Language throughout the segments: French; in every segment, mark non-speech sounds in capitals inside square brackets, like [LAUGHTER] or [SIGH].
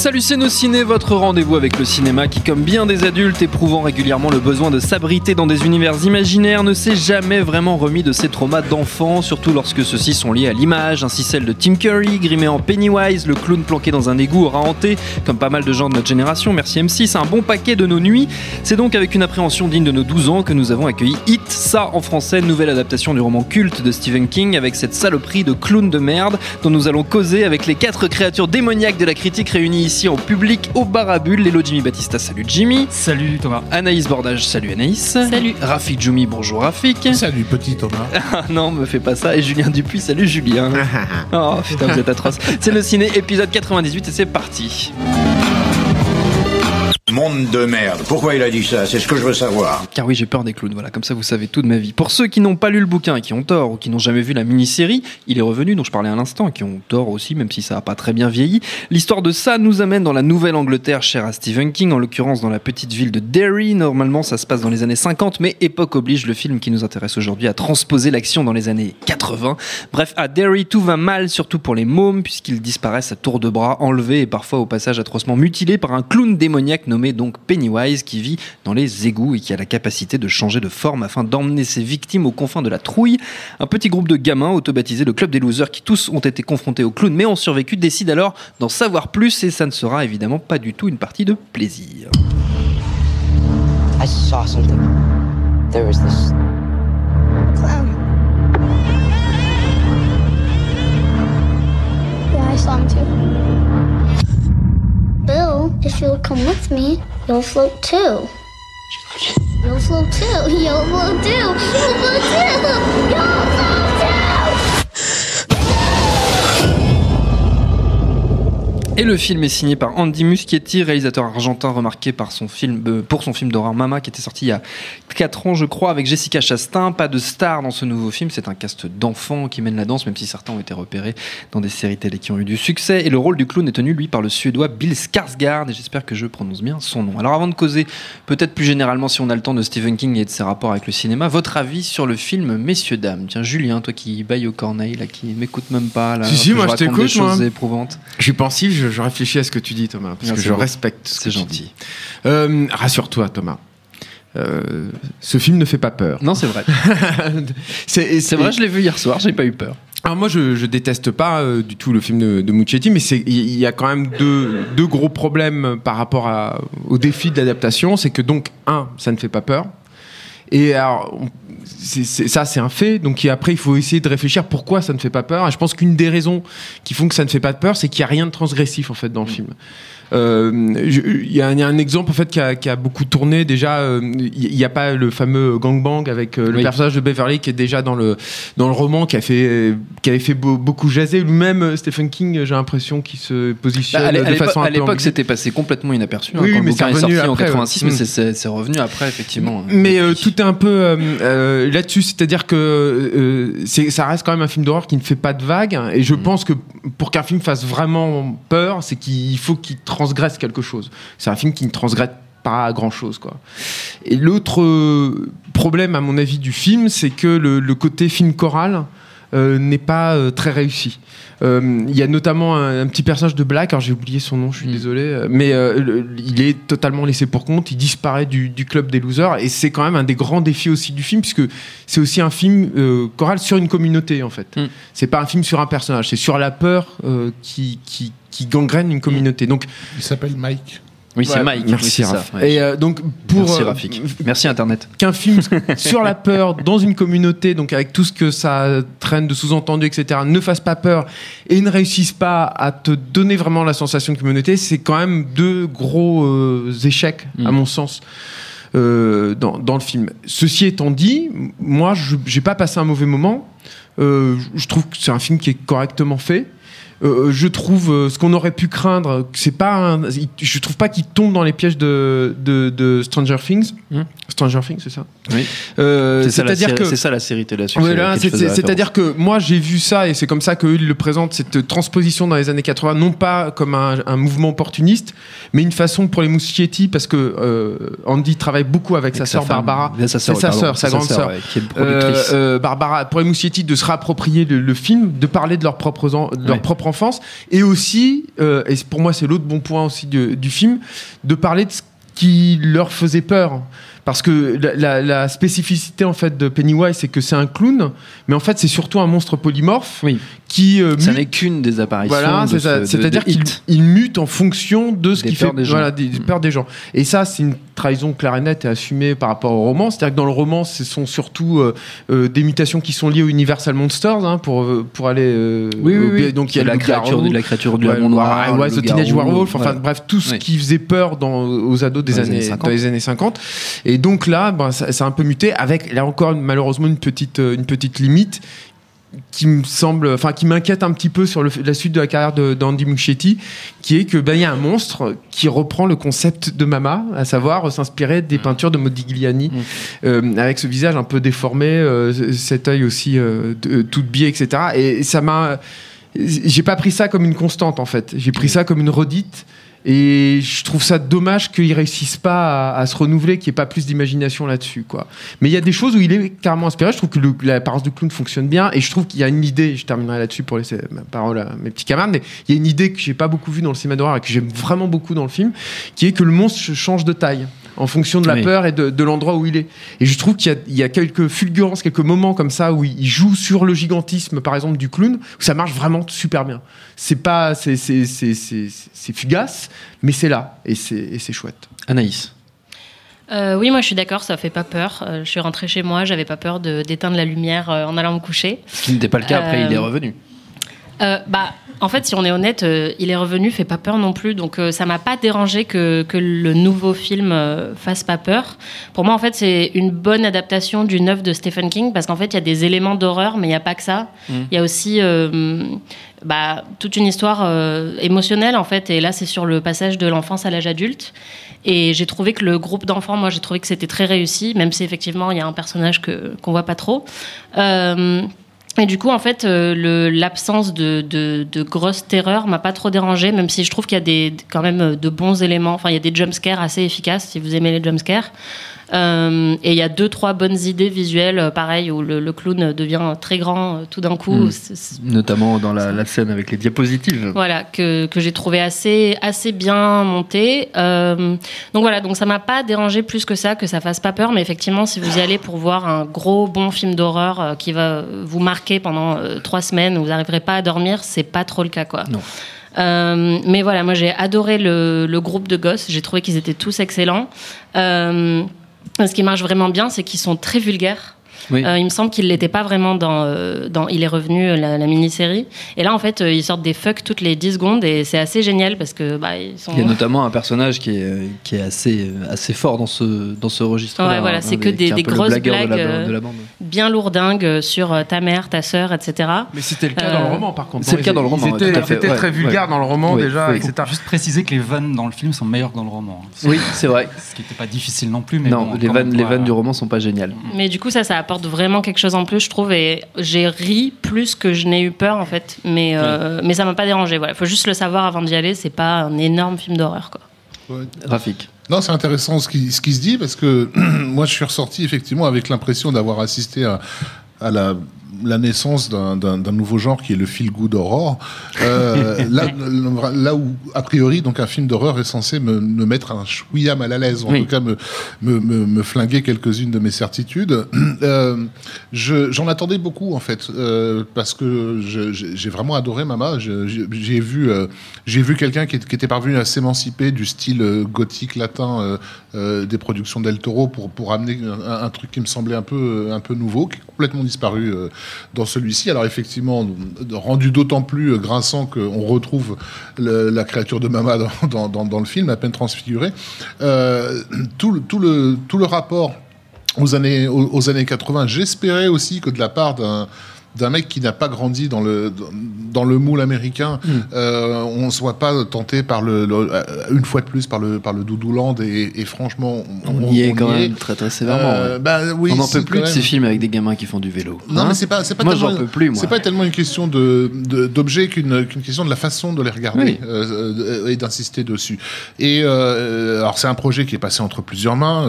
Salut c'est nos ciné, votre rendez-vous avec le cinéma qui, comme bien des adultes éprouvant régulièrement le besoin de s'abriter dans des univers imaginaires, ne s'est jamais vraiment remis de ses traumas d'enfant, surtout lorsque ceux-ci sont liés à l'image, ainsi celle de Tim Curry, grimé en Pennywise, le clown planqué dans un égout aura hanté, comme pas mal de gens de notre génération, merci M6, un bon paquet de nos nuits. C'est donc avec une appréhension digne de nos 12 ans que nous avons accueilli Hit, ça en français, nouvelle adaptation du roman culte de Stephen King, avec cette saloperie de clown de merde dont nous allons causer avec les quatre créatures démoniaques de la critique réunies ici en public au bar à bulles. Hello Jimmy Batista, salut Jimmy. Salut Thomas. Anaïs Bordage, salut Anaïs. Salut. Rafik Djoumi, bonjour Rafik. Salut petit Thomas. [LAUGHS] Ah non, me fais pas ça. Et Julien Dupuis, salut Julien. [LAUGHS] Oh putain, vous êtes atroce. C'est le ciné, épisode 98 et c'est parti. Monde de merde. Pourquoi il a dit ça? C'est ce que je veux savoir. Car oui, j'ai peur des clowns, voilà, comme ça vous savez tout de ma vie. Pour ceux qui n'ont pas lu le bouquin et qui ont tort, ou qui n'ont jamais vu la mini-série, il est revenu, dont je parlais à l'instant, et qui ont tort aussi, même si ça n'a pas très bien vieilli. L'histoire de ça nous amène dans la Nouvelle-Angleterre, chère à Stephen King, en l'occurrence dans la petite ville de Derry. Normalement, ça se passe dans les années 50, mais époque oblige le film qui nous intéresse aujourd'hui à transposer l'action dans les années 80. Bref, à Derry, tout va mal, surtout pour les mômes, puisqu'ils disparaissent à tour de bras, enlevés et parfois au passage atrocement mutilés par un clown démoniaque nommé donc Pennywise qui vit dans les égouts et qui a la capacité de changer de forme afin d'emmener ses victimes aux confins de la trouille. Un petit groupe de gamins auto-baptisé le Club des Losers qui tous ont été confrontés au clown mais ont survécu décide alors d'en savoir plus et ça ne sera évidemment pas du tout une partie de plaisir. I saw something. There was this clown. Yeah, I saw him too. If you'll come with me, [LAUGHS] you'll float too. You'll float too. You'll float too. You'll float too. You'll float Et le film est signé par Andy Muschietti, réalisateur argentin remarqué par son film, euh, pour son film d'horreur Mama qui était sorti il y a 4 ans je crois avec Jessica Chastain. Pas de star dans ce nouveau film, c'est un cast d'enfants qui mène la danse même si certains ont été repérés dans des séries télé qui ont eu du succès. Et le rôle du clown est tenu lui par le suédois Bill Skarsgård et j'espère que je prononce bien son nom. Alors avant de causer peut-être plus généralement si on a le temps de Stephen King et de ses rapports avec le cinéma, votre avis sur le film Messieurs Dames? Tiens Julien, toi qui baille au corneille là, qui m'écoute même pas là, Si, si, moi, je t'écoute, moi. choses éprouvantes. Je suis pensif, je, je réfléchis à ce que tu dis Thomas, parce Ah, que je beau. respecte ce que tu gentil. dis. Euh, Rassure-toi Thomas. Euh, ce film ne fait pas peur. Non, c'est vrai. [LAUGHS] c'est vrai, je l'ai vu hier soir, j'ai pas eu peur. Alors moi, je, je déteste pas euh, du tout le film de, de Muschietti, mais il y a quand même deux, deux gros problèmes par rapport à, au défi de l'adaptation. C'est que donc un, ça ne fait pas peur. Et alors, on- c'est- c'est- ça, c'est un fait. Donc et après, il faut essayer de réfléchir pourquoi ça ne fait pas peur. Et je pense qu'une des raisons qui font que ça ne fait pas peur, c'est qu'il n'y a rien de transgressif en fait dans le film. Euh, Il y, a un- exemple en fait qui a, qui a beaucoup tourné déjà. euh, Il n'y a pas le fameux gangbang avec euh, le Oui. personnage de Beverly qui est déjà dans le dans le roman qui a fait qui avait fait beau- beaucoup jaser lui-même Stephen King. J'ai l'impression qu'il se positionne Bah, à de façon à l'époque, c'était passé complètement inaperçu. hein, Oui, quand le mais bouquin c'est est revenu sorti en après, 86, ouais. mais Mm. c'est- revenu après, effectivement. Mais euh, Depuis. tout est un peu là-dessus, c'est-à-dire que ça reste quand même un film d'horreur qui ne fait pas de vagues. Et je Mm. pense que pour qu'un film fasse vraiment peur, c'est qu'il faut qu'il transgresse quelque chose. C'est un film qui ne transgresse pas grand chose quoi. Et l'autre euh, problème à mon avis du film, c'est que le, le côté film choral n'est pas euh, très réussi. Euh, Il y a notamment un, un petit personnage de Black, alors j'ai oublié son nom, je suis Mm. désolé, euh, mais euh, le- il est totalement laissé pour compte, il disparaît du, du club des losers, et c'est quand même un des grands défis aussi du film, puisque c'est aussi un film euh, choral sur une communauté en fait. Mm. C'est pas un film sur un personnage, c'est sur la peur euh, qui, qui, qui gangrène une communauté. Donc Il s'appelle Mike. Oui, c'est Ouais, Mike. Merci, oui, c'est ça, Raph. ouais. Et euh, donc, pour. Merci euh, Rafik. Merci Internet. qu'un film [LAUGHS] sur la peur dans une communauté, donc avec tout ce que ça traîne de sous-entendu, etc., ne fasse pas peur et ne réussisse pas à te donner vraiment la sensation de communauté, c'est quand même deux gros euh, échecs, à Mm. mon sens. euh, dans, dans le film. Ceci étant dit, moi, je j'ai pas passé un mauvais moment. Euh, je trouve que c'est un film qui est correctement fait. Euh, je trouve euh, ce qu'on aurait pu craindre, c'est pas. un- je trouve pas qu'il tombe dans les pièges de, de, de Stranger Things. Hmm. Stranger Things, c'est ça? Oui. Euh, C'est ça, la C'est-à-dire série- que. c'est ça la série télé. Voilà, c'est- c'est- C'est-à-dire que moi j'ai vu ça et c'est comme ça qu'eux ils le présentent cette transposition dans les années 80 non pas comme un, un mouvement opportuniste mais une façon pour les Muschietti parce que euh, Andy travaille beaucoup avec, sa sœur Barbara Sa sœur, C'est sa sœur, sa grande sœur. euh, euh, Barbara, pour les Muschietti, de se réapproprier le, le film, de parler de leur propre, en- de leur Ouais. propre enfance, et aussi, euh, et pour moi c'est l'autre bon point aussi du, du film, de parler de ce qui leur faisait peur. Parce que la, la- la spécificité en fait de Pennywise, c'est que c'est un clown, mais en fait c'est surtout un monstre polymorphe Oui. qui euh, Ça n'est qu'une des apparitions. voilà, de ce- C'est-à-dire de qu'il mute en fonction de ce qui fait des voilà, des, des Mm. peurs des gens. Et ça, c'est une trahison claire et nette et assumée par rapport au roman. C'est-à-dire que dans le roman, ce sont surtout euh, euh, des mutations qui sont liées aux Universal Monsters hein, pour pour aller. euh, au- Donc il y a la créature, de la créature du Ouais, noir, ouais, Teenage Werewolf, enfin bref, tout ce Oui. qui faisait peur dans, aux ados des Dans années, années 50. dans les années 50. Et donc là, ben, ça, ça a un peu muté avec là encore malheureusement une petite, euh, une petite limite qui me semble, enfin qui m'inquiète un petit peu sur le, la suite de la carrière d'Andy Muschietti, qui est que ben il y a un monstre qui reprend le concept de Mama, à savoir euh, s'inspirer des peintures de Modigliani, Mm. euh, avec ce visage un peu déformé, euh, cet œil aussi de- tout biais, etc. Et ça m'a, j'ai pas pris ça comme une constante en fait, j'ai pris ça comme une redite. Et je trouve ça dommage qu'ils réussissent pas à, se renouveler, qu'il n'y ait pas plus d'imagination là-dessus, quoi. Mais il y a des choses où il est carrément inspiré. Je trouve que l'apparence du clown fonctionne bien, et je trouve qu'il y a une idée. Je terminerai là-dessus pour laisser ma parole à mes petits camarades. Mais il y a une idée que j'ai pas beaucoup vue dans le cinéma d'horreur et que j'aime vraiment beaucoup dans le film, qui est que le monstre change de taille en fonction de la Oui. peur et de, de l'endroit où il est. Et je trouve qu'il y a- il y, a quelques fulgurances, quelques moments comme ça où il joue sur le gigantisme, par exemple, du clown, où ça marche vraiment super bien. C'est pas, c'est, c'est, c'est, c'est, c'est fugace, mais c'est là et c'est, et c'est chouette. Anaïs. Euh, oui, moi je suis d'accord, ça fait pas peur. Euh, je suis rentrée chez moi, j'avais pas peur de- d'éteindre la lumière euh, en allant me coucher. Ce qui n'était pas le cas après, il est revenu. Euh, bah, en fait, si on est honnête, euh, il est revenu, fait pas peur non plus. Donc, euh, ça m'a pas dérangé que, que le nouveau film euh, fasse pas peur. Pour moi, en fait, c'est une bonne adaptation d'une œuvre de Stephen King parce qu'en fait, il y a des éléments d'horreur, mais il n'y a pas que ça. Il y a aussi bah, toute une histoire euh, émotionnelle, en fait. Et là, c'est sur le passage de l'enfance à l'âge adulte. Et j'ai trouvé que le groupe d'enfants, moi, j'ai trouvé que c'était très réussi, même si effectivement, il y a un personnage que qu'on voit pas trop. Euh, et du coup, en fait, euh, l'absence de grosses terreurs m'a pas trop dérangé, même si je trouve qu'il y a des, quand même euh, de bons éléments. Enfin, il y a des jumpscares assez efficaces, si vous aimez les jumpscares. Euh, et il y a deux, trois bonnes idées visuelles, euh, pareil, où le, le clown devient très grand euh, tout d'un coup. Mm. C'est- Notamment dans la, la scène avec les diapositives. voilà, que, que j'ai trouvé assez, assez bien monté. Euh, donc voilà, donc ça m'a pas dérangé plus que ça, que ça fasse pas peur, mais effectivement, si vous y allez pour voir un gros bon film d'horreur qui va vous marquer pendant trois semaines, vous n'arriverez pas à dormir, c'est pas trop le cas, quoi. Non. Euh, mais voilà, moi j'ai adoré le, le groupe de gosses, j'ai trouvé qu'ils étaient tous excellents. Euh, ce qui marche vraiment bien, c'est qu'ils sont très vulgaires. Oui. Euh, il me semble qu'il l'était pas vraiment dans, euh, dans Il est revenu, euh, la, la mini-série. Et là, en fait, euh, ils sortent des fucks toutes les 10 secondes et c'est assez génial parce que bah, ils sont. Il y a notamment un personnage qui est, qui est assez, assez fort dans ce, dans ce registre. Ouais, voilà, c'est que des- des grosses blagues, de la, de la bande. bien lourdingues sur ta mère, ta sœur, etc. Mais c'était le cas Euh, dans le roman, par contre. c'est le cas dans le roman, Ils étaient, ouais, ouais, très vulgaires ouais. dans le roman Oui, déjà, etc. Juste préciser que les vannes dans le film sont meilleures que dans le roman. hein. Oui, c'est vrai. Ce qui n'était pas difficile non plus. Mais non, bon, les vannes du roman sont pas géniales. Mais du coup, ça, ça apporte vraiment quelque chose en plus, je trouve. Et j'ai ri plus que je n'ai eu peur, en fait. Mais, euh, mais ça m'a pas dérangé. Voilà, faut juste le savoir avant d'y aller. C'est pas un énorme film d'horreur, quoi. Ouais. Rafik. Non, c'est intéressant ce qui, ce qui se dit parce que [CLEARS THROAT] moi, je suis ressorti effectivement avec l'impression d'avoir assisté à, à la la naissance d'un- nouveau genre qui est le feel good horror. Euh, [LAUGHS] là, là où, a priori, donc un film d'horreur est censé me, me mettre un chouïa mal à l'aise, en Oui. tout cas me, me, me, me flinguer quelques-unes de mes certitudes. Euh, je- J'en attendais beaucoup, en fait, euh, parce que j'ai vraiment adoré Mama. J'ai vu, j'ai vu quelqu'un qui, était parvenu à s'émanciper du style gothique latin des productions d'El Toro pour, pour amener un, un truc qui me semblait un peu, un peu nouveau, qui est complètement disparu dans celui-ci. Alors effectivement, rendu d'autant plus grinçant qu'on retrouve la créature de Mama dans, le film, à peine transfigurée. Euh, tout, le- rapport aux années, aux années 80, j'espérais aussi que de la part d'un d'un mec qui n'a pas grandi dans le dans le moule américain, euh, on ne soit pas tenté par le, le- euh, une fois de plus par le par le Doudouland et, et franchement On, y est quand même très très sévèrement. Euh, ouais. bah oui, on n'en peut plus de ces films avec des gamins qui font du vélo. Non, hein mais c'est pas, c'est pas Moi, tellement, j'en peux plus. C'est pas tellement une question de, d'objet qu'une, qu'une question de la façon de les regarder Oui. euh, et d'insister dessus. Et alors, c'est un projet qui est passé entre plusieurs mains.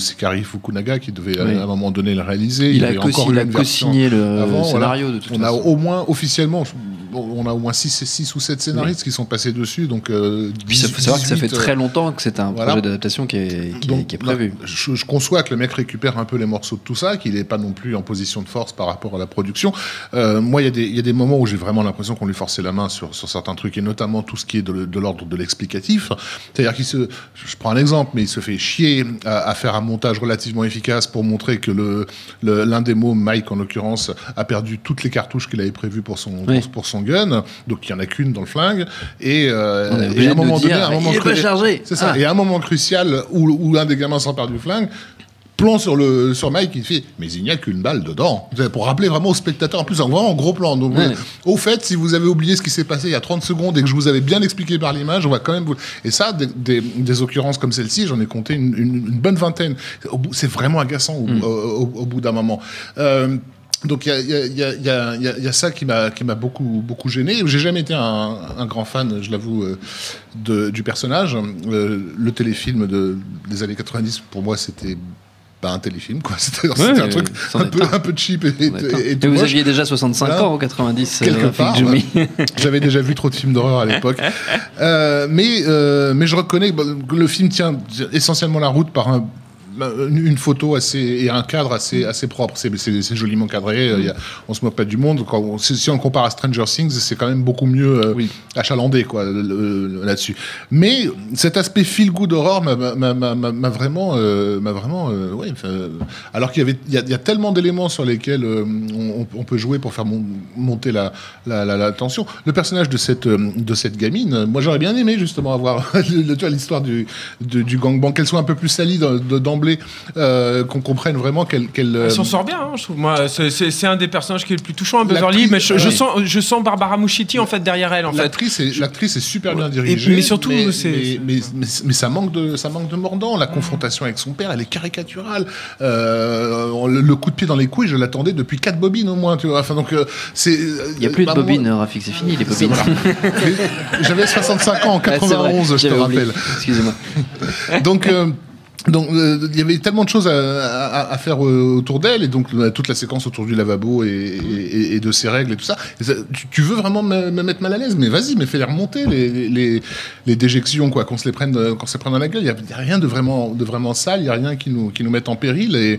C'est Kari Fukunaga qui devait Oui. à un moment donné le réaliser. Il a co- co-signé le avant, scénario, de toute on a au moins officiellement, on a au moins 6 ou 7 scénaristes qui sont passés dessus. Donc, euh, il faut savoir que ça fait 18, très longtemps que c'est un voilà. projet d'adaptation qui est, qui, est- donc, qui est prévu. je, je conçois que le mec récupère un peu les morceaux de tout ça, qu'il n'est pas non plus en position de force par rapport à la production. Euh, moi, il y, a des- il y a des moments où j'ai vraiment l'impression qu'on lui forçait la main sur, sur certains trucs, et notamment tout ce qui est de, l'ordre de l'explicatif. C'est-à-dire qu'il se, je prends un exemple, mais il se fait chier à, à faire un montage relativement efficace pour montrer que le, le- l'un des mots, Mike en l'occurrence, a perdu toutes les cartouches qu'il avait prévues pour son, Oui. pour, pour son gun. Donc il y en a qu'une dans le flingue. Et, euh, et à un moment dire, donné, à un moment chargé. C'est ça. Ah. Et à un moment crucial où, où un des gamins s'empare du flingue, plan sur le sur Mike, il fait mais il n'y a qu'une balle dedans. Pour rappeler vraiment au spectateur, en plus en vraiment en gros plan. Donc, Ouais. euh, au fait, si vous avez oublié ce qui s'est passé il y a 30 secondes et que je vous avais bien expliqué par l'image, on va quand même vous. Et ça, des, des- des occurrences comme celle-ci, j'en ai compté une, une- une bonne vingtaine. C'est vraiment agaçant au, Mm. au- au- au bout d'un moment. Euh, donc il y a, y, y, y, ça qui m'a beaucoup beaucoup gêné. J'ai jamais été un, un grand fan, je l'avoue, euh, du personnage. Euh, le téléfilm de, des années 90 pour moi c'était pas un téléfilm quoi. [LAUGHS] C'était un truc un peu un. un peu cheap et, et, et Et tout vous moche. aviez déjà 65 Voilà. ans en 90, Quelque euh, Rafik part. [LAUGHS] J'avais déjà vu trop de films d'horreur à l'époque. [LAUGHS] Euh, mais, euh, mais je reconnais que le film tient essentiellement la route par un une une photo assez et un cadre assez assez propre. C'est joliment cadré il y a- on se moque pas du monde. Quand on- si on compare à Stranger Things c'est quand même beaucoup mieux euh, achalandé quoi là-dessus. Mais cet aspect feel good horror m'a- vraiment euh, m'a vraiment euh, ouais, euh, alors qu'il y avait il y, a- il y a tellement d'éléments sur lesquels euh, on, on peut jouer pour faire mon- monter la, la, la- la tension. Le personnage de cette euh, de cette gamine moi j'aurais bien aimé justement avoir [LAUGHS] l'histoire du du, du gangbang qu'elle soit un peu plus salie de- de- d'emblée euh, qu'on comprenne vraiment qu'elle qu'elle Elle s'en euh, sort bien, hein, je trouve. Moi, c'est- un des personnages qui est le plus touchant à Beverly, L'actrice- mais je, je sens, je sens Barbara Muschietti en fait derrière elle en fait. L'actrice est, l'actrice est super bien dirigée. mais surtout, mais, c'est- mais, mais, mais- mais ça manque de, ça manque de mordant. La confrontation avec son père, elle est caricaturale. Euh, le, le coup de pied dans les couilles, je l'attendais depuis quatre bobines au moins. Tu vois. Enfin, donc, euh, c'est. Il n'y a plus de bobines, Rafik, c'est fini les bobines. [LAUGHS] J'avais 65 ans en Ouais, c'est vrai, 91, je te rappelle. Excusez-moi. donc euh, donc euh, il y avait tellement de choses à, à- à faire autour d'elle et donc euh, toute la séquence autour du lavabo et, et- et de ses règles et tout ça. Tu, veux vraiment me, me mettre mal à l'aise, mais vas-y, mais fais-les remonter les, les, les déjections quoi, qu'on se les prenne euh, qu'on se les prenne dans la gueule. Il y a, il y a rien de vraiment de vraiment sale, il y a rien qui nous qui nous mette en péril et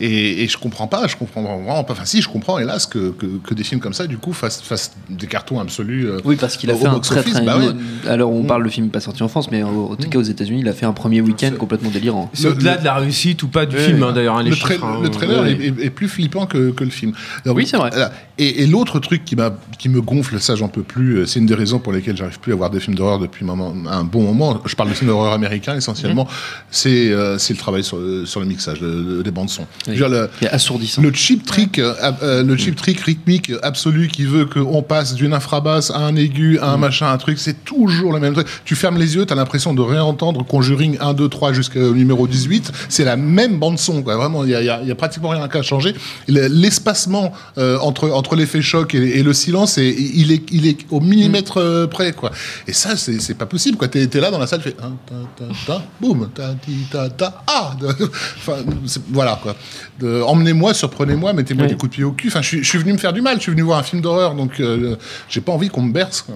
et, et je comprends pas, je comprends vraiment pas. Enfin, si, je comprends, hélas, que, que, que des films comme ça, du coup, fassent, fassent des cartons absolus. euh, Oui, parce qu'il a fait un très très. Bah ouais. Alors on parle, le film n'est pas sorti en France, mais en en tout cas aux États-Unis, il a fait un premier week-end complètement délirant. C'est au-delà de la réussite ou pas du Ouais, film ouais. hein, d'ailleurs. hein, le, tra- hein, le trailer ouais. est, est- est plus flippant que, que le film. Alors, Oui, c'est vrai. voilà. Et, et l'autre truc qui, m'a, qui me gonfle, ça j'en peux plus, euh, c'est une des raisons pour lesquelles j'arrive plus à voir des films d'horreur depuis un, moment- un bon moment. Je parle de films d'horreur américains essentiellement. C'est, euh, c'est le travail sur, le- sur le mixage le- le- des bandes son. Le, assourdissant. le cheap trick, euh, euh, le cheap trick rythmique absolu qui veut qu'on passe d'une infrabasse à un aigu, à un machin, un truc, c'est toujours le même truc. Tu fermes les yeux, t'as l'impression de réentendre Conjuring 1, 2, 3 jusqu'au numéro 18. C'est la même bande son, quoi. Vraiment, il y a, y y pratiquement rien qu'à changer. Le- L'espacement euh, entre entre l'effet choc et, et le silence, et, il est il est au millimètre près, quoi. Et ça, c'est pas possible, quoi. T'es là dans la salle, tu fais un, ta, ta, ta, boum, ta, ti, ta, ta, ah. [LAUGHS] Enfin, voilà, quoi. De emmenez-moi, surprenez-moi, mettez-moi Oui. des coups de pied au cul. Enfin, je suis, je suis venu me faire du mal. Je suis venu voir un film d'horreur, donc euh, j'ai pas envie qu'on me berce. quoi.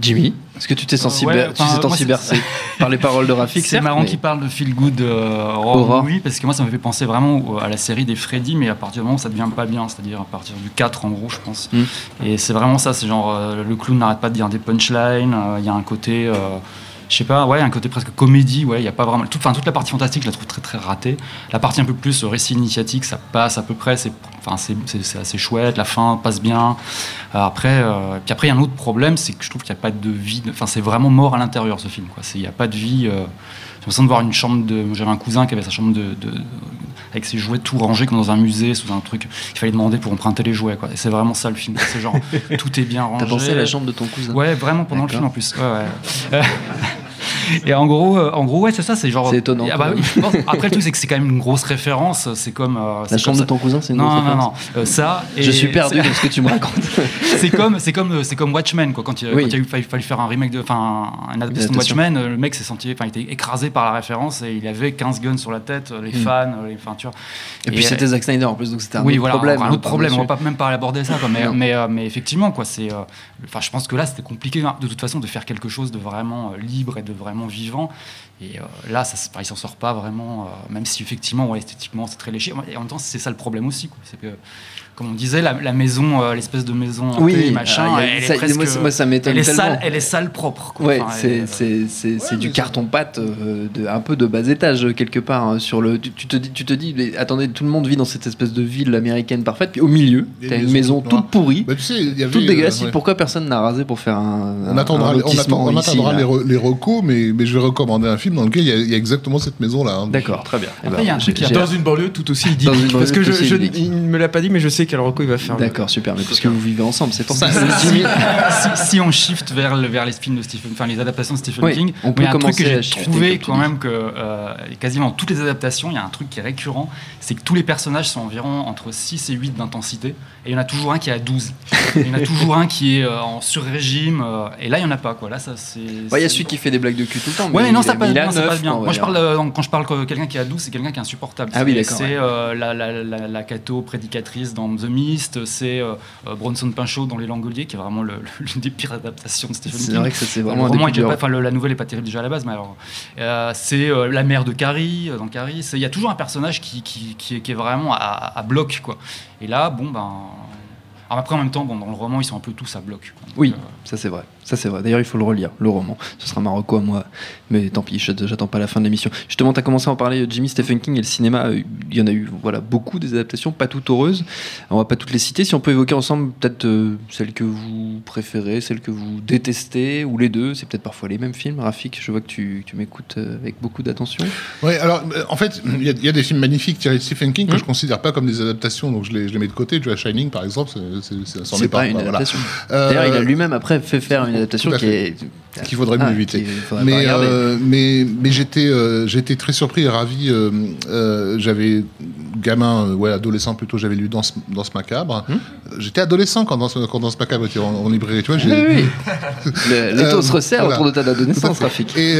Jimmy, est-ce que tu t'es senti, ouais, ber- tu enfin, bercé [LAUGHS] par les paroles de Rafik C'est marrant mais- qu'il parle de feel good euh, horror Horror. movie parce que moi ça me fait penser vraiment à la série des Freddy mais à partir du moment où ça devient pas bien c'est-à-dire à partir du 4 en gros je pense Mm. et c'est vraiment ça c'est genre euh, le clown n'arrête pas de dire des punchlines euh, il y a un côté euh, je sais pas, ouais, un côté presque comédie, ouais, il y a pas vraiment. Toute la partie fantastique, je la trouve très très ratée. La partie un peu plus euh, récit initiatique, ça passe à peu près, c'est, assez chouette, la fin passe bien. Euh, après, euh, puis après, il y a un autre problème, c'est que je trouve qu'il n'y a pas de vie. Enfin, c'est vraiment mort à l'intérieur ce film, quoi. Il n'y a pas de vie. L'impression de voir une chambre de. J'avais un cousin qui avait sa chambre de, de- avec ses jouets tout rangés comme dans un musée, sous un truc. Il fallait demander pour emprunter les jouets, quoi. Et c'est vraiment ça le film. C'est genre [LAUGHS] tout est bien rangé. T'as pensé à la chambre de ton cousin Ouais, vraiment pendant le film en plus. Ouais, ouais. [LAUGHS] Et en gros, euh, en gros, ouais, c'est ça, c'est genre. C'est étonnant, Ah bah Après, le truc, c'est que c'est quand même une grosse référence. C'est comme. euh, La comme chambre de ton cousin, c'est une Non, non, non. Euh, ça. Je suis perdu dans ce que tu me racontes. [LAUGHS] [LAUGHS] c'est comme c'est comme c'est comme Watchmen quoi quand il, Oui. quand il a eu fallu, fallu faire un remake de enfin une adaptation de. Watchmen euh, le mec s'est senti enfin il était écrasé par la référence et il avait 15 guns sur la tête euh, les Mm. fans euh, les enfin tu vois Et puis c'était Zack Snyder en plus, donc c'était un oui, autre voilà, problème. un hein, autre problème. On va pas même pas aborder ça, quoi. Mais, mais, euh, mais effectivement, quoi. C'est, euh, enfin, je pense que là, c'était compliqué hein, de toute façon de faire quelque chose de vraiment euh, libre et de vraiment vivant. Et euh, là, ça, il s'en sort pas vraiment, euh, même si effectivement, ouais, esthétiquement, c'est très léché. Et en même temps, c'est ça le problème aussi, quoi. C'est que, comme on disait, la, la maison, euh, l'espèce de maison hantée, Oui, machin, euh, il y a- elle ça- est presque, moi, ça- moi, ça m'étonne elle est tellement. sale, elle est sale propre. Quoi. Ouais, Enfin, c'est c'est- c'est- c'est du carton-pâte, euh, de, un peu de bas étage euh, quelque part. hein, sur le, tu, tu te dis, tu te dis mais attendez, tout le monde vit dans cette espèce de ville américaine parfaite, puis au milieu, Il y a t'as une maison toute pourrie, Bah, tu sais, il y avait, toute dégueulasse. euh, ouais. Pourquoi personne n'a rasé pour faire un. On un- attendra, un on lotissement attend- on ici, attendra les, re- les recos, mais, mais je vais recommander un film dans lequel il y a, il y a exactement cette maison-là. hein. D'accord, très bien. Après, il y a un truc qui a- Dans une banlieue tout aussi idyllique. Parce que je, ne me l'a pas dit, mais je sais quel recours il va faire. D'accord, super. Mais puisque vous vivez ensemble, c'est pour ça. si, [LAUGHS] si- si on shift vers, le- vers les films de Stephen, enfin les adaptations de Stephen Oui, King, on il peut y a un truc commencer que à j'ai shifter, trouvé quand dis. même que euh, quasiment dans toutes les adaptations, il y a un truc qui est récurrent, c'est que tous les personnages sont environ entre 6 et 8 d'intensité, et il y en a toujours un qui est à 12. Et il y en a toujours un qui est euh, en sur-régime, euh, et là il y en a pas quoi. Là ça c'est. Ouais, Il y a celui qui fait des blagues de cul tout le temps. Ouais, mais non, il ça passe il bien, Moi, je parle, euh, quand je parle que quelqu'un qui est à 12, c'est quelqu'un qui est insupportable. Ah oui, C'est- d'accord, la cato prédicatrice dans The Mist, c'est euh, Bronson Pinchot dans Les Langoliers, qui est vraiment l'une des pires adaptations de Stephen C'est King. vrai que c'est vraiment un roman pas- le- la nouvelle est pas terrible déjà à la base, mais alors euh, c'est euh, la mère de Carrie dans Carrie. C'est- Il y a toujours un personnage qui, qui, qui est, qui est vraiment à, à bloc, quoi. Et là, bon ben. Alors après, en même temps, bon, dans le roman, ils sont un peu tous à bloc. quoi. Donc, Oui, euh, ça c'est vrai. Ça c'est vrai. D'ailleurs, il faut le relire, le roman. Ce sera Marocco à moi. Mais tant pis, je- j'attends pas la fin de l'émission. Justement, tu as commencé à en parler, Jimmy Stephen King et le cinéma. euh, Il y en a eu voilà, beaucoup des adaptations, pas toutes heureuses. On va pas toutes les citer. Si on peut évoquer ensemble peut-être euh, celles que vous préférez, celles que vous détestez, ou les deux. C'est peut-être parfois les mêmes films. Rafik, je vois que tu, tu m'écoutes euh, avec beaucoup d'attention. Ouais, alors euh, en fait, il y, a- il y a des films magnifiques tirés de Stephen King que Mmh. je considère pas comme des adaptations, donc je les, je les mets de côté. Tu vois, Shining par exemple, c'est- pas pas. une voilà. adaptation. Euh, D'ailleurs, il a lui-même après fait faire une adaptation qui est. qu'il faudrait mieux Ah, éviter. faudrait Mais, regarder. euh, mais, mais j'étais, euh, j'étais très surpris et ravi. euh, j'avais, gamin, ouais, adolescent plutôt, j'avais lu Danse, Danse Macabre. Hum J'étais adolescent quand Danse, quand Danse Macabre était en, en librairie. Tu vois, j'ai- Oui, oui. [LAUGHS] Le- L'étau Euh, se resserre voilà. autour de ta fait. Rafik. Et,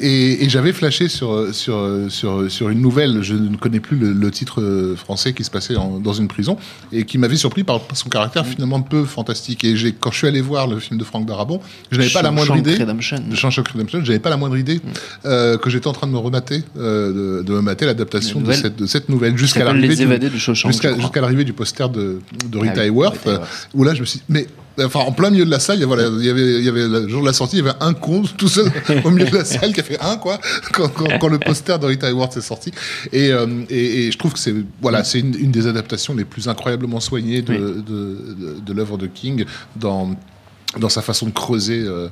et, et j'avais flashé sur, sur, sur, sur une nouvelle, je ne connais plus le, le titre français qui se passait en- dans une prison, et qui m'avait surpris par son caractère finalement peu fantastique. Et j'ai- quand je suis allé voir le film de Franck Darabon, je n'avais pas la moindre idée. Redemption. De Shawshank Redemption, j'avais pas la moindre idée euh, que j'étais en train de me remater, euh, de, de me mater l'adaptation La de cette, de cette nouvelle jusqu'à l'arrivée Les du- Évadés de Shawshank, jusqu'à je crois. jusqu'à l'arrivée du poster de, de Rita Ah oui, Rita Hayworth. où là je me suis dit, mais enfin en plein milieu de la salle, il y avait, voilà, il y avait, il y avait le jour de la sortie, il y avait un con [LAUGHS] tout seul au milieu de la salle qui a fait un quoi quand, quand- quand le poster de Rita Hayworth est sorti. Et, euh, et, et je trouve que c'est voilà, c'est une, une des adaptations les plus incroyablement soignées de, Oui. de, de- de l'œuvre de King dans dans sa façon de creuser euh,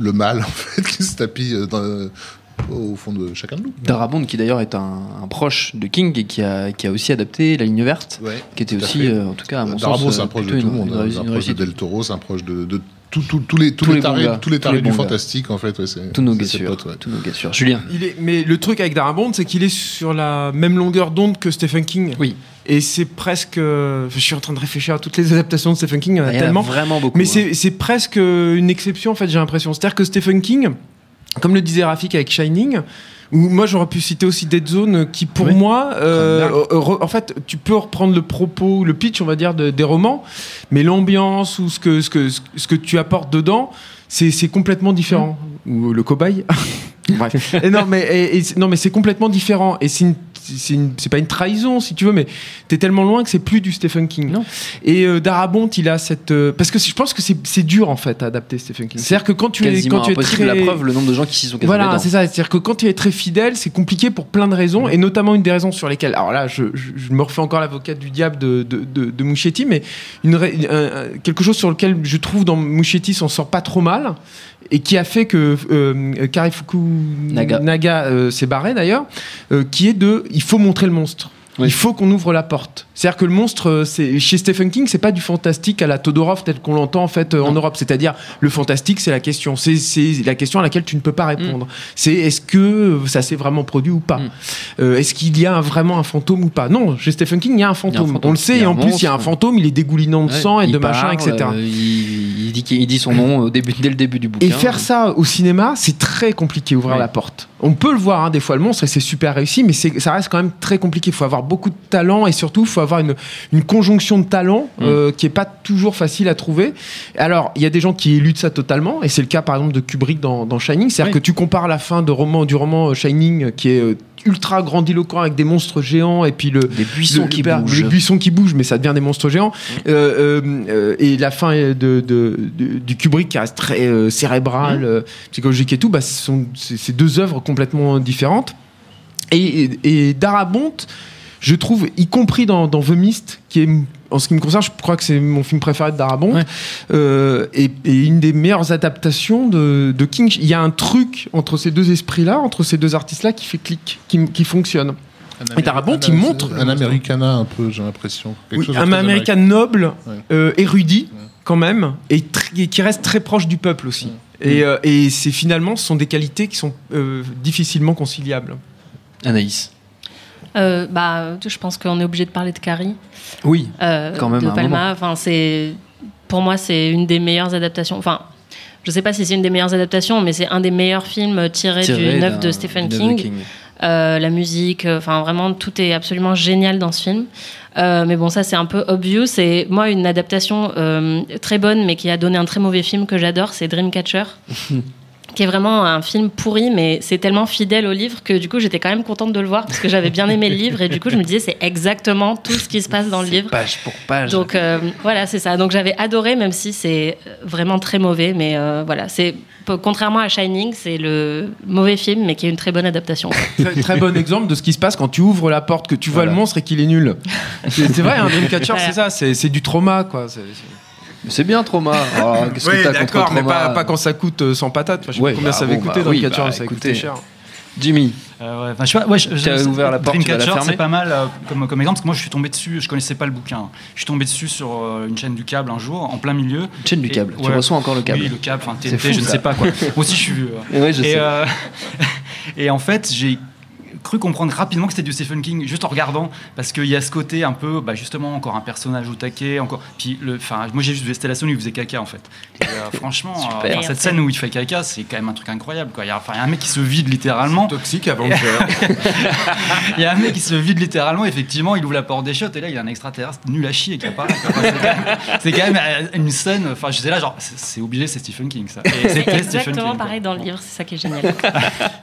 le mal [LAUGHS] en fait qui se tapit euh, dans- au fond de chacun de nous. Darabont, qui d'ailleurs est un, un proche de King et qui a, qui a aussi adapté La Ligne Verte, Ouais, qui était aussi, euh, en tout cas, à mon Darabont, sens, c'est un proche de tout le monde. une hein. C'est un proche de. Del Toro, c'est un proche de, de tout- tout- tous les, tous Tous les tarés, gars. tous les Tous tarés les du fantastique, en fait. ouais, c'est- Tous nos c'est gars ses sûrs. potes, ouais. Tous nos gars sûrs. Julien Il est, mais le truc avec Darabont, c'est qu'il est sur la même longueur d'onde que Stephen King. Oui. Et c'est presque. euh, Je suis en train de réfléchir à toutes les adaptations de Stephen King, il y en a Il y en a tellement. vraiment beaucoup. Mais hein. c'est c'est presque une exception, en fait, j'ai l'impression. C'est-à-dire que Stephen King, comme le disait Rafik avec Shining. Ou moi j'aurais pu citer aussi Dead Zone qui pour Oui. moi euh, re- en fait tu peux reprendre le propos le pitch on va dire de- des romans mais l'ambiance ou ce que, ce, que, ce que tu apportes dedans c'est c'est complètement différent. Ou le cobaye. [LAUGHS] Bref. Et non mais et- et c'est- non mais c'est complètement différent. Et c'est une c'est une- c'est pas une trahison si tu veux mais t'es tellement loin que c'est plus du Stephen King Non. et euh, Darabont il a cette euh, parce que je pense que c'est c'est dur en fait à adapter Stephen King c'est à dire que quand tu es quand tu es impossible. très La preuve, le nombre de gens qui s'y sont cassés voilà, c'est ça. C'est-à-dire que quand tu es très fidèle, c'est compliqué pour plein de raisons, et notamment une des raisons sur lesquelles. Alors là, je, je- je me refais encore l'avocat du diable de, de, de, de Muschietti, mais une, quelque chose sur lequel je trouve dans Muschietti s'en sort pas trop mal, et qui a fait que euh, Karifuku Naga. euh, s'est barré d'ailleurs, euh, qui est de il faut montrer le monstre. Oui. Il faut qu'on ouvre la porte. C'est-à-dire que le monstre, euh, c'est chez Stephen King, c'est pas du fantastique à la Todorov tel qu'on l'entend en fait euh, en Europe. C'est-à-dire le fantastique, c'est la question, c'est la question à laquelle tu ne peux pas répondre. C'est est-ce que euh, ça s'est vraiment produit ou pas? Mm. Euh, Est-ce qu'il y a vraiment un fantôme ou pas? Non, chez Stephen King, il y a un fantôme. fantôme. On le sait, et en plus, il y a un fantôme, il est dégoulinant de Ouais, sang et de machin, etc. euh, il, il dit, il dit son [LAUGHS] nom au début, dès le début du bouquin. Et faire ça au cinéma, c'est très compliqué, ouvrir la porte. On peut le voir, hein, des fois, le monstre, et c'est super réussi, mais ça reste quand même très compliqué. Il faut avoir beaucoup de talent, et surtout, il faut avoir une, une conjonction de talents Mm. euh, qui est pas toujours facile à trouver. Alors, il y a des gens qui éludent ça totalement, et c'est le cas, par exemple, de Kubrick dans, dans Shining. C'est-à-dire Oui. que tu compares la fin de roman, du roman euh, Shining, qui est euh, ultra grandiloquent avec des monstres géants, et puis le, Des buissons le- qui le- bougent. Les buissons qui bougent, mais ça devient des monstres géants. Euh, euh, euh, et la fin de, de- de- du Kubrick qui reste très euh, cérébrale, euh, psychologique et tout, bah, ce sont c'est c'est deux œuvres complètement différentes. Et, et, et Darabont, je trouve, y compris dans, dans The Mist, qui est, en ce qui me concerne, je crois que c'est mon film préféré de Darabont, Ouais. euh, et, et une des meilleures adaptations de, de King. Il y a un truc entre ces deux esprits-là, entre ces deux artistes-là, qui fait clic, qui, qui fonctionne. Un Et Darabont, il montre- Un Americana, un peu, j'ai l'impression. Oui, un américain noble, Ouais. euh, érudit quand même, et, qui reste très proche du peuple aussi. Et, euh, et c'est finalement, ce sont des qualités qui sont euh, difficilement conciliables. Anaïs. Euh, bah, je pense qu'on est obligé de parler de Carrie. Oui. euh, Quand même, de. Palma. Enfin, c'est pour moi c'est une des meilleures adaptations. Enfin, je sais pas si c'est une des meilleures adaptations, mais c'est un des meilleurs films tirés Tiré œuvre d'un- de Stephen King. Euh, la musique, enfin vraiment tout est absolument génial dans ce film. Mais bon, ça c'est un peu obvious. Et moi, une adaptation très bonne, mais qui a donné un très mauvais film que j'adore, c'est Dreamcatcher. [LAUGHS] qui est vraiment un film pourri, mais c'est tellement fidèle au livre que du coup j'étais quand même contente de le voir parce que j'avais bien aimé le livre et du coup je me disais c'est exactement tout ce qui se passe dans le livre. Page pour page. Donc euh, voilà, c'est ça. Donc j'avais adoré, même si c'est vraiment très mauvais. Mais euh, voilà, c'est contrairement à Shining, c'est le mauvais film, mais qui est une très bonne adaptation. Très, très bon exemple de ce qui se passe quand tu ouvres la porte, que tu vois Voilà. le monstre et qu'il est nul. C'est vrai, un Dreamcatcher, [LAUGHS] Voilà. c'est ça, c'est c'est du trauma, quoi. C'est bien, Trauma. Alors, [LAUGHS] Qu'est-ce Oui, que t'as contre d'accord, mais Trauma pas, pas quand ça coûte euh, 100 patates. Enfin, je sais Ouais, pas combien bah ça avait bon, coûté bah oui, Dreamcatcher, bah, ça a écoutez. coûté cher. Jimmy. Euh, ouais, enfin, je sais pas, ouais, je- T'as je- ouvert la porte, tu vas la Dreamcatcher, fermer c'est pas mal euh, comme, comme exemple, parce que moi je suis tombé dessus, je connaissais pas le bouquin. Je suis tombé dessus sur euh, une chaîne du câble un jour, en plein milieu. Une chaîne du Et- câble. Tu ouais. reçois encore le câble. Oui, le câble, enfin C'est TNT, fou, je ne ça. sais pas quoi. [LAUGHS] Moi aussi je suis vieux. Et ouais, je et, sais. euh, [LAUGHS] et en fait, j'ai cru comprendre rapidement que c'était du Stephen King juste en regardant parce qu'il y a ce côté un peu bah, justement encore un personnage au taquet encore puis le enfin moi j'ai juste vu Stella où il faisait caca en fait et, euh, [LAUGHS] franchement euh, cette scène où il fait caca c'est quand même un truc incroyable quoi il y a, enfin, il y a un mec qui se vide littéralement Toxique avant [LAUGHS] il y a un mec qui se vide littéralement, effectivement, il ouvre la porte des chiottes et là il y a un extraterrestre nul à chier qui apparaît. c'est quand même- [LAUGHS] C'est quand, même euh, une scène, enfin j'étais là genre, c'est obligé, c'est Stephen King ça. C'est Stephen exactement King, quoi. pareil dans le livre, c'est ça qui est génial.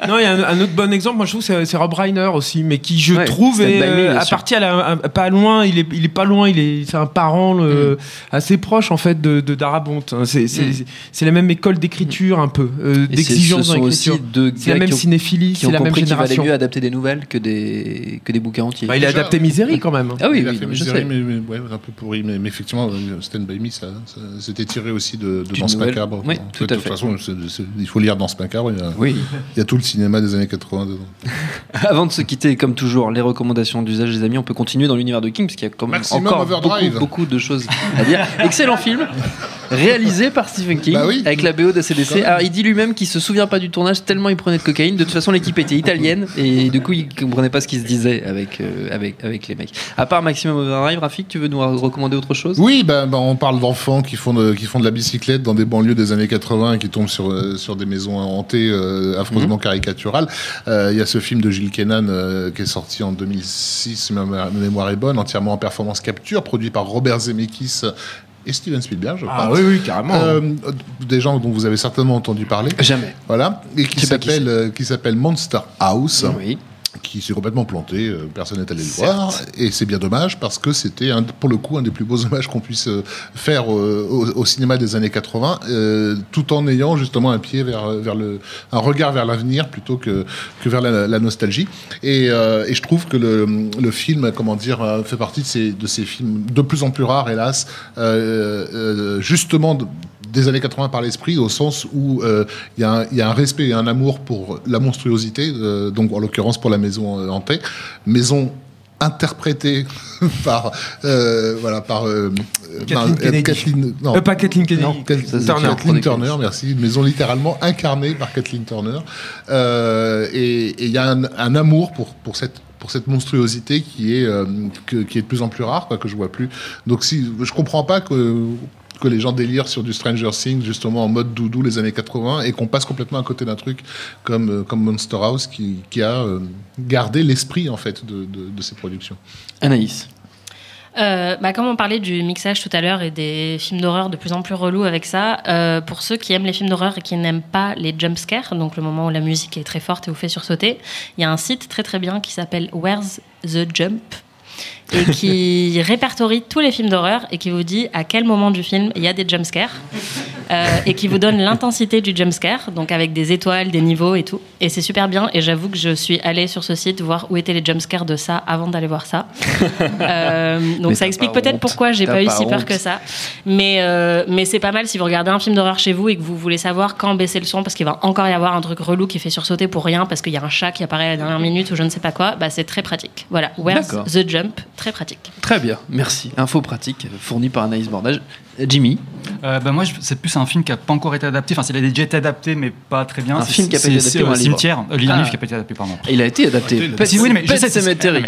Non, il y a un, un autre bon exemple, moi je trouve, c'est c'est Rob Reiner aussi, mais qui je Ouais, trouve est Me, euh, à partir à la- à- pas loin, il est, il est pas loin, il est, c'est un parent le- Mm. assez proche en fait de, de Darabont. hein. C'est c'est- Mm. c'est la même école d'écriture un peu, euh, d'exigence ce dans l'écriture. C'est la même ont, cinéphilie, c'est ont la même compris qu'il valait génération. mieux adapter des nouvelles que des, que des bouquins entiers. Bah, il a Déjà, adapté Misery quand même. Ah oui, il a oui, fait non, mais je Misery, sais. mais, mais- ouais, un peu pourri, mais, mais effectivement, euh, Stand By Me, ça, ça- c'était tiré aussi de, de Danse nouvelle. Macabre. Oui, fait, De toute fait. façon, c'est- c'est- il faut lire Danse Macabre, il y, a, Oui. il y a tout le cinéma des années 80 dedans. [LAUGHS] [LAUGHS] Avant de se quitter, comme toujours, les recommandations d'usage des amis, on peut continuer dans l'univers de King, parce qu'il y a quand même Maximum encore beaucoup de choses à dire. Excellent film. [LAUGHS] réalisé par Stephen King, Bah oui. avec la BO de CDC. Quand même. Alors il dit lui-même qu'il se souvient pas du tournage tellement il prenait de cocaïne. De toute façon, l'équipe était italienne et du coup, il comprenait pas ce qui se disait avec, euh, avec, avec les mecs. À part Maximum Overdrive, Rafik, tu veux nous recommander autre chose? Oui, ben, ben, on parle d'enfants qui font de, qui font de la bicyclette dans des banlieues des années 80 et qui tombent sur, euh, sur des maisons hantées euh, affreusement caricaturales. Euh, Il y a ce film de Gilles Kennan euh, qui est sorti en 2006, si ma ma mémoire est bonne, entièrement en performance capture, produit par Robert Zemeckis et Steven Spielberg, je crois. Ah oui, oui, carrément. Euh, des gens dont vous avez certainement entendu parler. Jamais. Voilà. Et qui s'appelle euh, qui s'appelle Monster House Oui. Qui s'est complètement planté, euh, personne n'est allé le voir, et c'est bien dommage parce que c'était pour le coup un des plus beaux [LAUGHS] hommages qu'on puisse euh, faire euh, au, au cinéma des années 80, euh, tout en ayant justement un pied vers, vers le, un regard vers l'avenir plutôt que, que vers la, la nostalgie. Et, et je trouve que le, le film, comment dire, fait partie de ces, de ces films de plus en plus rares, hélas, justement de- des années 80 par l'esprit, au sens où euh, il y, a un- il y a un respect et un amour pour la monstruosité, euh, donc en l'occurrence pour la maison euh, hantée, maison interprétée [LAUGHS] par euh, voilà par euh, Kathleen. Kathleen- non, pas Kathleen Kennedy. non, Ça, Turner. Kathleen Turner, merci. Une maison littéralement incarnée par Kathleen Turner. Et il y a un, un amour pour, pour cette pour cette monstruosité qui est que- qui est de plus en plus rare, quoi, que je vois plus. Donc si je comprends pas que que les gens délirent sur du Stranger Things justement en mode doudou les années 80 et qu'on passe complètement à côté d'un truc comme euh, comme Monster House qui, qui a euh, gardé l'esprit en fait de, de, de ces productions. Anaïs. Euh, bah, comme on parlait du mixage tout à l'heure et des films d'horreur de plus en plus relous avec ça, euh, pour ceux qui aiment les films d'horreur et qui n'aiment pas les jumpscares, donc le moment où la musique est très forte et vous fait sursauter, il y a un site très très bien qui s'appelle Where's the Jump? Et qui [LAUGHS] répertorie tous les films d'horreur et qui vous dit à quel moment du film il y a des jumpscares euh, et qui vous donne l'intensité du jumpscare, donc avec des étoiles, des niveaux et tout. Et c'est super bien. Et j'avoue que je suis allée sur ce site voir où étaient les jumpscares de ça avant d'aller voir ça. [LAUGHS] Euh, donc Mais ça explique peut-être pourquoi j'ai pas eu si peur que ça. Mais, euh, mais c'est pas mal si vous regardez un film d'horreur chez vous et que vous voulez savoir quand baisser le son parce qu'il va encore y avoir un truc relou qui fait sursauter pour rien parce qu'il y a un chat qui apparaît à la dernière minute ou je ne sais pas quoi. Bah, c'est très pratique. Voilà. Where's the jump? Très pratique. Très bien, merci. Info pratique fournie par Anaïs Bordage. Euh, Jimmy, Euh, bah, moi, c'est plus un film qui a pas encore été adapté. Enfin, il a déjà été adapté, mais pas très bien. Un film qui a pas été adapté un euh, livre Cimetière. Euh, il y a un Ah. livre qui a pas été adapté, pardon. il a été adapté. Si, oui, mais je sais, mais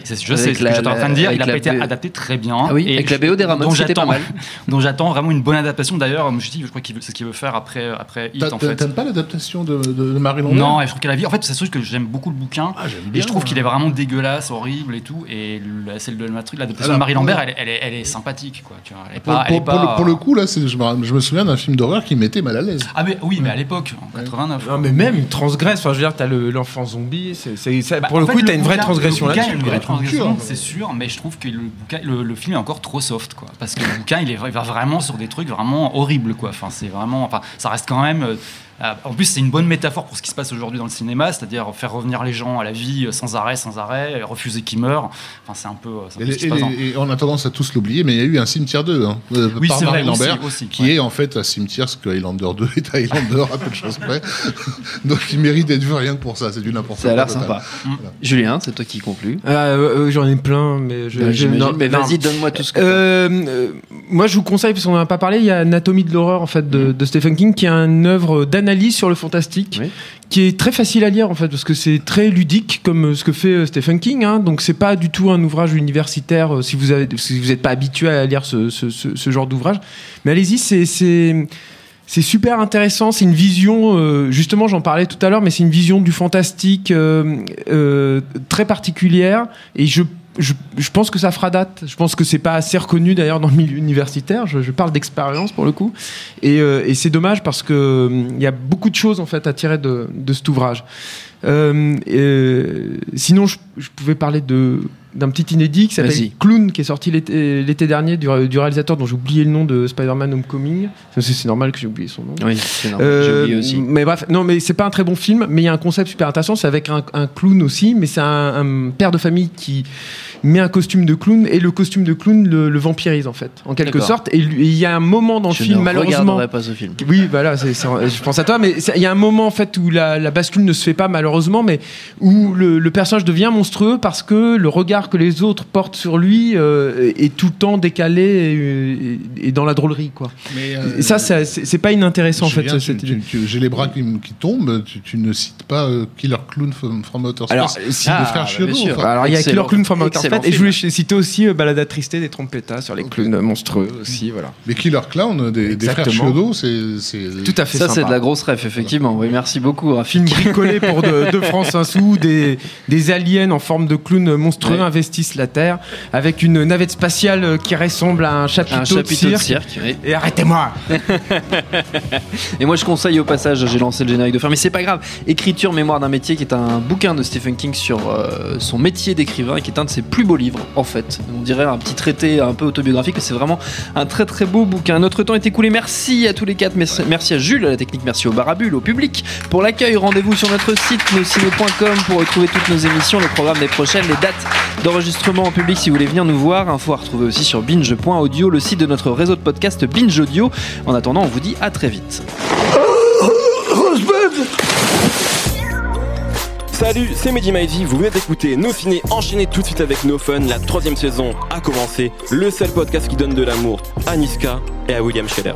c'est- je sais ce que j'étais en train de dire. Il a pas été adapté très bien. Ah oui, Et avec la BO des Ramones, dont c'était j'attends- pas mal. [LAUGHS] dont j'attends vraiment une bonne adaptation. D'ailleurs, je me suis dit, je crois qu'il veut- c'est ce qu'il veut faire après, après Hit, T'a- en fait. T'aimes pas l'adaptation de, de, de Marie Lambert Non, et je trouve qu'elle a vie. En fait, c'est sûr que j'aime beaucoup le bouquin. Ah, j'aime et je trouve ouais. qu'il est vraiment dégueulasse, horrible et tout. Et le- celle de l'adaptation de Marie Lambert, le- elle, est- sympathique, quoi. Tu vois, elle est Pour, pas, elle est pour- pour pas- le, pour le coup, là, c'est- je me, je me souviens d'un film d'horreur qui m'était mal à l'aise. Ah mais oui, mais à l'époque, en 89. Non, mais même, il transgresse. Enfin, je veux dire, t'as le- l'enfant zombie. c'est c'est- ça- Bah, pour en le fait, coup, t'as une vraie bouquin- transgression le bouquin, là-dessus. il y a une vraie quoi. transgression, Culture. c'est sûr, mais je trouve que le, bouquin, le, le film est encore trop soft, quoi. Parce que le bouquin, il, est, il va vraiment sur des trucs vraiment horribles, quoi. Enfin, c'est vraiment, enfin, ça reste quand même. euh, euh, en plus, c'est une bonne métaphore pour ce qui se passe aujourd'hui dans le cinéma, c'est-à-dire faire revenir les gens à la vie euh, sans arrêt, sans arrêt, et refuser qu'ils meurent. Enfin, c'est un peu, euh, un Et, ce qui passe. on a tendance à tous l'oublier, mais il y a eu un cimetière 2 hein, euh, Oui, par c'est Marie aussi, Lambert, aussi, qui ouais. est en fait un cimetière, ce que Highlander 2 est à Highlander, à peu de choses près. [LAUGHS] Donc il mérite d'être vu rien que pour ça, c'est du n'importe quoi. Ça a l'air sympa. Julien, c'est toi qui conclus. Euh, euh, J'en ai plein, mais je. Bah, je- j'imagine, non, mais vas-y, donne-moi tout ce que Euh, euh, moi, je vous conseille, parce qu'on n'en a pas parlé, il y a Anatomie de l'horreur en fait de, de Stephen King, qui est une œuvre d'analyse sur le fantastique, Oui. qui est très facile à lire en fait, parce que c'est très ludique comme euh, ce que fait euh, Stephen King. Hein, donc c'est pas du tout un ouvrage universitaire euh, si vous avez, si vous n'êtes pas habitué à lire ce, ce- ce- ce genre d'ouvrage. Mais allez-y, c'est c'est c'est super intéressant. C'est une vision, euh, justement, j'en parlais tout à l'heure, mais c'est une vision du fantastique euh, euh, très particulière. Et je, je, je pense que ça fera date. Je pense que c'est pas assez reconnu d'ailleurs dans le milieu universitaire. Je, je parle d'expérience pour le coup. Et, euh, et c'est dommage parce que euh, il y a beaucoup de choses en fait à tirer de, de cet ouvrage. Euh, euh, sinon, je, je pouvais parler de d'un petit inédit qui s'appelle Clown, qui est sorti l'été dernier du, du réalisateur dont j'ai oublié le nom de Spider-Man Homecoming. C'est normal que j'ai oublié son nom. Oui, c'est normal. J'ai oublié aussi. Mais bref, non, mais c'est pas un très bon film, mais il y a un concept super intéressant. C'est avec un, un clown aussi, mais c'est un, un père de famille qui met un costume de clown et le costume de clown le, le vampirise en fait, en quelque sorte. Et il y a un moment dans le film, ne malheureusement. pas ce film. Oui, voilà, c'est- c'est- je pense à toi, mais il y a un moment en fait où la, la bascule ne se fait pas malheureusement, mais où le, le personnage devient monstrueux parce que le regard que les autres portent sur lui euh, est tout le temps décalé et, dans la drôlerie, quoi. Mais, euh, Et ça, c'est- pas inintéressant en fait. Julien, cette tu- idée. tu- tu- J'ai les bras qui, qui tombent. Tu, tu ne cites pas euh, Killer Clown from, from Outer Space. Alors, si- de Ah, frère bah, Chiodo. enfin. Alors il y a. Killer Clown from Outer Et je voulais citer aussi euh, Balada Triste des Trompettas sur les clowns monstrueux aussi, voilà. Les Killer Clowns des, des frères. Chiodo, c'est. Tout à fait Ça, c'est de la grosse ref, effectivement. Oui, merci beaucoup, Rafi. Film bricolé pour de, de [LAUGHS] France un sou, des, des aliens en forme de clowns monstrueux Ouais. investissent la Terre avec une navette spatiale euh, qui ressemble à un chapiteau, Un chapiteau de de cirque. cirque. oui. Et arrêtez-moi [LAUGHS] Et moi, je conseille au passage, j'ai lancé le générique de fin, mais c'est pas grave. Écriture, mémoire d'un métier, qui est un bouquin de Stephen King sur euh, son métier d'écrivain, qui est un de ses plus beaux livres, en fait. On dirait un petit traité un peu autobiographique, mais c'est vraiment un très très beau bouquin. Notre temps est écoulé. Merci à tous les quatre. Merci merci à Jules, à la technique. Merci au Barabule, au public pour l'accueil. Rendez-vous sur notre site nosciné.com pour retrouver toutes nos émissions, les programmes des prochaines, les dates d'enregistrement en public si vous voulez venir nous voir. Info à retrouver aussi sur binge.audio, le site de notre réseau de podcast Binge Audio. En attendant, on vous dit à très vite. Salut, c'est Mehdi Maizy, vous venez d'écouter Nos Ciné, enchaînez tout de suite avec No Fun, la troisième saison a commencé, le seul podcast qui donne de l'amour à Niska et à William Scheller.